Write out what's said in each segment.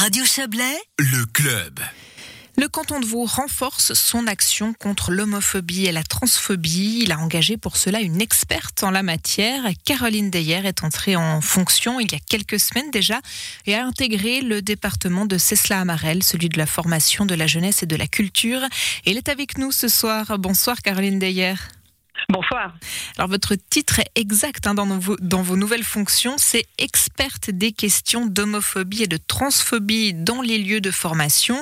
Radio Chablais, le club. Le canton de Vaud renforce son action contre l'homophobie et la transphobie. Il a engagé pour cela une experte en la matière. Caroline Deyer est entrée en fonction il y a quelques semaines déjà et a intégré le département de Cesla-Amarel, celui de la formation, de la jeunesse et de la culture. Et elle est avec nous ce soir. Bonsoir Caroline Deyer. Bonsoir. Alors votre titre est exact hein, dans, vos, nouvelles fonctions, c'est experte des questions d'homophobie et de transphobie dans les lieux de formation.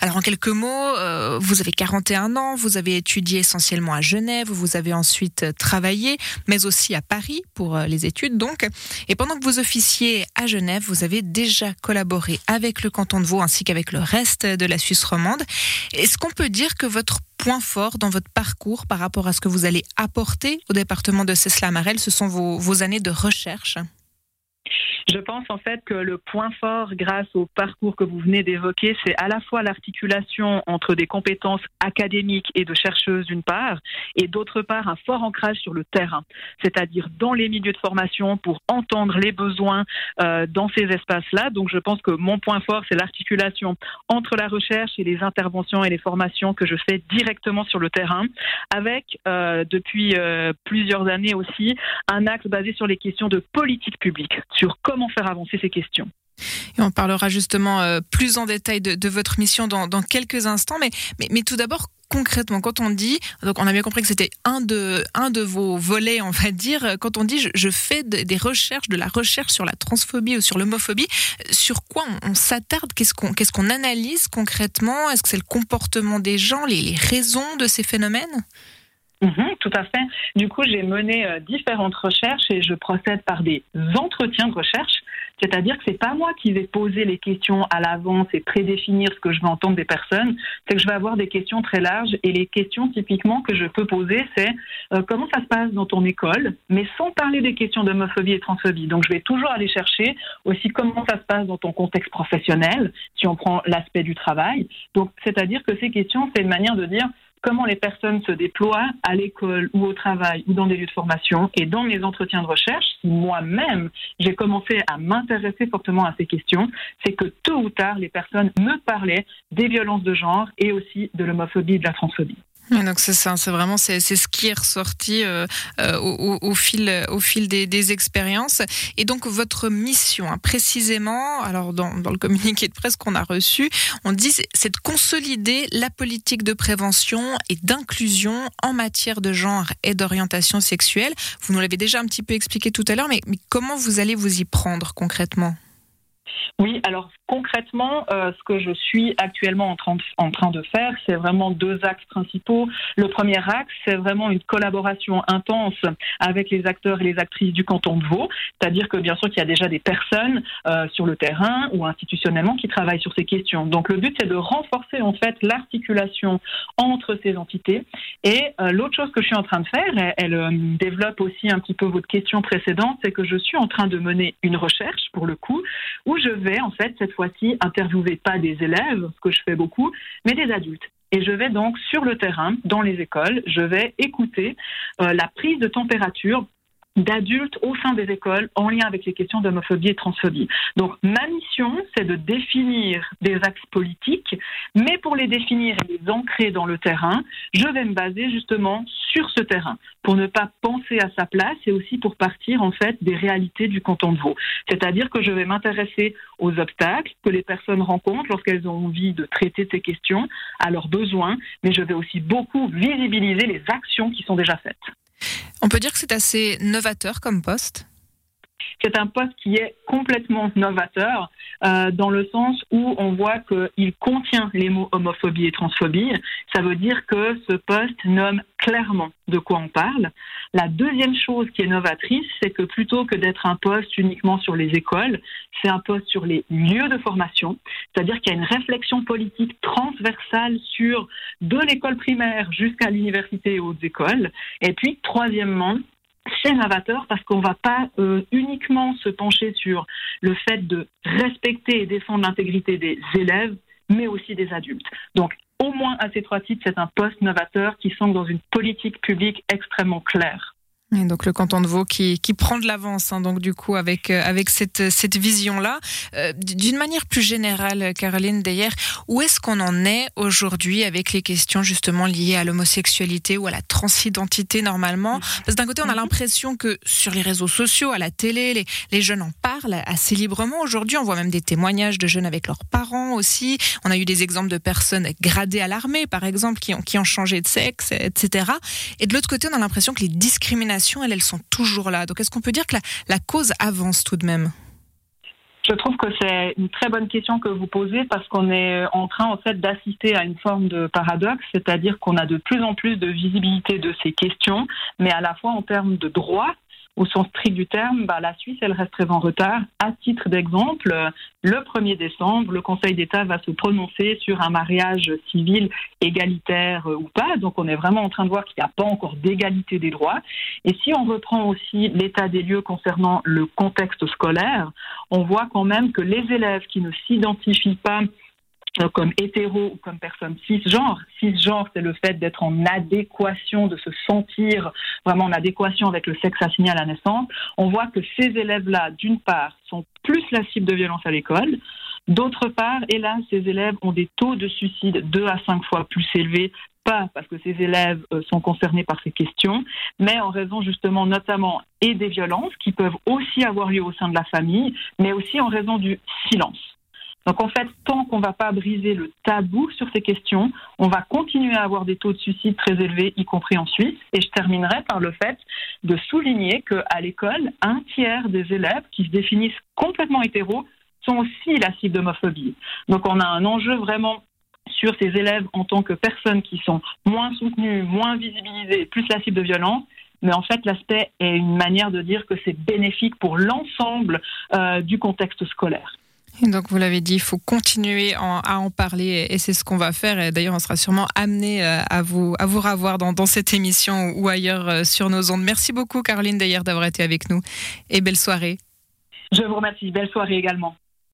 Alors en quelques mots, euh, vous avez 41 ans, vous avez étudié essentiellement à Genève, vous avez ensuite travaillé, mais aussi à Paris pour euh, les études donc. Et pendant que vous officiez à Genève, vous avez déjà collaboré avec le canton de Vaud ainsi qu'avec le reste de la Suisse romande. Est-ce qu'on peut dire que votre point fort dans votre parcours par rapport à ce que vous allez apporter au département de Cesla-Marel, ce sont vos, vos années de recherche je pense en fait que le point fort grâce au parcours que vous venez d'évoquer, c'est à la fois l'articulation entre des compétences académiques et de chercheuses d'une part, et d'autre part un fort ancrage sur le terrain, c'est-à-dire dans les milieux de formation pour entendre les besoins euh, dans ces espaces-là. Donc je pense que mon point fort, c'est l'articulation entre la recherche et les interventions et les formations que je fais directement sur le terrain, avec euh, depuis euh, plusieurs années aussi un axe basé sur les questions de politique publique, sur comment comment faire avancer ces questions. On parlera justement euh, plus en détail de, votre mission dans, quelques instants. Mais, tout d'abord, concrètement, quand on dit, donc on a bien compris que c'était un de, vos volets, on va dire, quand on dit je, fais des recherches, de la recherche sur la transphobie ou sur l'homophobie, sur quoi on, s'attarde? Qu'est-ce qu'on analyse concrètement? Est-ce que c'est le comportement des gens, les raisons de ces phénomènes? Mhm, tout à fait. Du coup, j'ai mené euh, différentes recherches et je procède par des entretiens de recherche. C'est-à-dire que c'est pas moi qui vais poser les questions à l'avance et prédéfinir ce que je veux entendre des personnes. C'est que je vais avoir des questions très larges et les questions typiquement que je peux poser, c'est euh, comment ça se passe dans ton école, mais sans parler des questions d'homophobie et transphobie. Donc, je vais toujours aller chercher aussi comment ça se passe dans ton contexte professionnel, si on prend l'aspect du travail. Donc, c'est-à-dire que ces questions, c'est une manière de dire comment les personnes se déploient à l'école ou au travail ou dans des lieux de formation. Et dans mes entretiens de recherche, moi-même, j'ai commencé à m'intéresser fortement à ces questions, c'est que tôt ou tard, les personnes me parlaient des violences de genre et aussi de l'homophobie et de la transphobie donc c'est ça, c'est vraiment c'est ce qui est ressorti euh, euh, au, fil au fil des, expériences. Et donc votre mission, hein, précisément, alors dans, dans, le communiqué de presse qu'on a reçu, on dit c'est de consolider la politique de prévention et d'inclusion en matière de genre et d'orientation sexuelle. Vous nous l'avez déjà un petit peu expliqué tout à l'heure, mais comment vous allez vous y prendre concrètement? Oui, alors concrètement, euh, ce que je suis actuellement en train de, faire, c'est vraiment deux axes principaux. Le premier axe, c'est vraiment une collaboration intense avec les acteurs et les actrices du canton de Vaud, c'est-à-dire que bien sûr qu'il y a déjà des personnes euh, sur le terrain ou institutionnellement qui travaillent sur ces questions. Donc le but, c'est de renforcer en fait l'articulation entre ces entités. Et euh, l'autre chose que je suis en train de faire, elle, elle développe aussi un petit peu votre question précédente, c'est que je suis en train de mener une recherche pour le coup où je vais en fait cette fois-ci interviewer pas des élèves, ce que je fais beaucoup, mais des adultes. Et je vais donc sur le terrain, dans les écoles, je vais écouter euh, la prise de température d'adultes au sein des écoles en lien avec les questions d'homophobie et transphobie. Donc ma mission, c'est de définir des axes politiques, mais pour les définir et les ancrer dans le terrain, je vais me baser justement sur ce terrain pour ne pas penser à sa place et aussi pour partir en fait des réalités du canton de Vaud. C'est-à-dire que je vais m'intéresser aux obstacles que les personnes rencontrent lorsqu'elles ont envie de traiter ces questions, à leurs besoins, mais je vais aussi beaucoup visibiliser les actions qui sont déjà faites. On peut dire que c'est assez novateur comme poste? C'est un poste qui est complètement novateur euh, dans le sens où on voit qu'il contient les mots homophobie et transphobie. Ça veut dire que ce poste nomme clairement de quoi on parle. La deuxième chose qui est novatrice, c'est que plutôt que d'être un poste uniquement sur les écoles, c'est un poste sur les lieux de formation. C'est-à-dire qu'il y a une réflexion politique transversale sur de l'école primaire jusqu'à l'université et aux écoles. Et puis, troisièmement, c'est novateur parce qu'on ne va pas euh, uniquement se pencher sur le fait de respecter et défendre l'intégrité des élèves, mais aussi des adultes. Donc, au moins à ces trois titres, c'est un poste novateur qui semble dans une politique publique extrêmement claire. Et donc le canton de Vaud qui, qui prend de l'avance, hein, donc du coup avec euh, avec cette cette vision là, euh, d'une manière plus générale, Caroline d'ailleurs, où est-ce qu'on en est aujourd'hui avec les questions justement liées à l'homosexualité ou à la transidentité normalement? Parce que d'un côté on a l'impression que sur les réseaux sociaux, à la télé, les, les jeunes en parlent assez librement. Aujourd'hui, on voit même des témoignages de jeunes avec leurs parents aussi. On a eu des exemples de personnes gradées à l'armée, par exemple, qui ont qui ont changé de sexe, etc. Et de l'autre côté, on a l'impression que les discriminations elles, sont toujours là. Donc est-ce qu'on peut dire que la, cause avance tout de même? Je trouve que c'est une très bonne question que vous posez parce qu'on est en train en fait d'assister à une forme de paradoxe, c'est-à-dire qu'on a de plus en plus de visibilité de ces questions, mais à la fois en termes de droits au sens strict du terme, bah, la Suisse, elle reste très en retard. À titre d'exemple, le 1er décembre, le Conseil d'État va se prononcer sur un mariage civil égalitaire ou pas. Donc on est vraiment en train de voir qu'il n'y a pas encore d'égalité des droits. Et si on reprend aussi l'état des lieux concernant le contexte scolaire, on voit quand même que les élèves qui ne s'identifient pas comme hétéro ou comme personne cisgenre. Cisgenre, c'est le fait d'être en adéquation, de se sentir vraiment en adéquation avec le sexe assigné à la naissance. On voit que ces élèves-là, d'une part, sont plus la cible de violence à l'école. D'autre part, hélas, ces élèves ont des taux de suicide deux à cinq fois plus élevés pas parce que ces élèves euh, sont concernés par ces questions, mais en raison justement notamment et des violences qui peuvent aussi avoir lieu au sein de la famille, mais aussi en raison du silence. Donc en fait, tant qu'on ne va pas briser le tabou sur ces questions, on va continuer à avoir des taux de suicide très élevés, y compris en Suisse. Et je terminerai par le fait de souligner qu'à l'école, un tiers des élèves qui se définissent complètement hétéros sont aussi la cible d'homophobie. Donc on a un enjeu vraiment sur ces élèves en tant que personnes qui sont moins soutenues, moins visibilisées, plus la cible de violence. Mais en fait, l'aspect est une manière de dire que c'est bénéfique pour l'ensemble euh, du contexte scolaire donc vous l'avez dit, il faut continuer à en parler et c'est ce qu'on va faire. D'ailleurs, on sera sûrement amené euh, à vous, à vous revoir dans, dans cette émission ou ailleurs euh, sur nos ondes. Merci beaucoup Caroline d'ailleurs d'avoir été avec nous et belle soirée. Je vous remercie. Belle soirée également.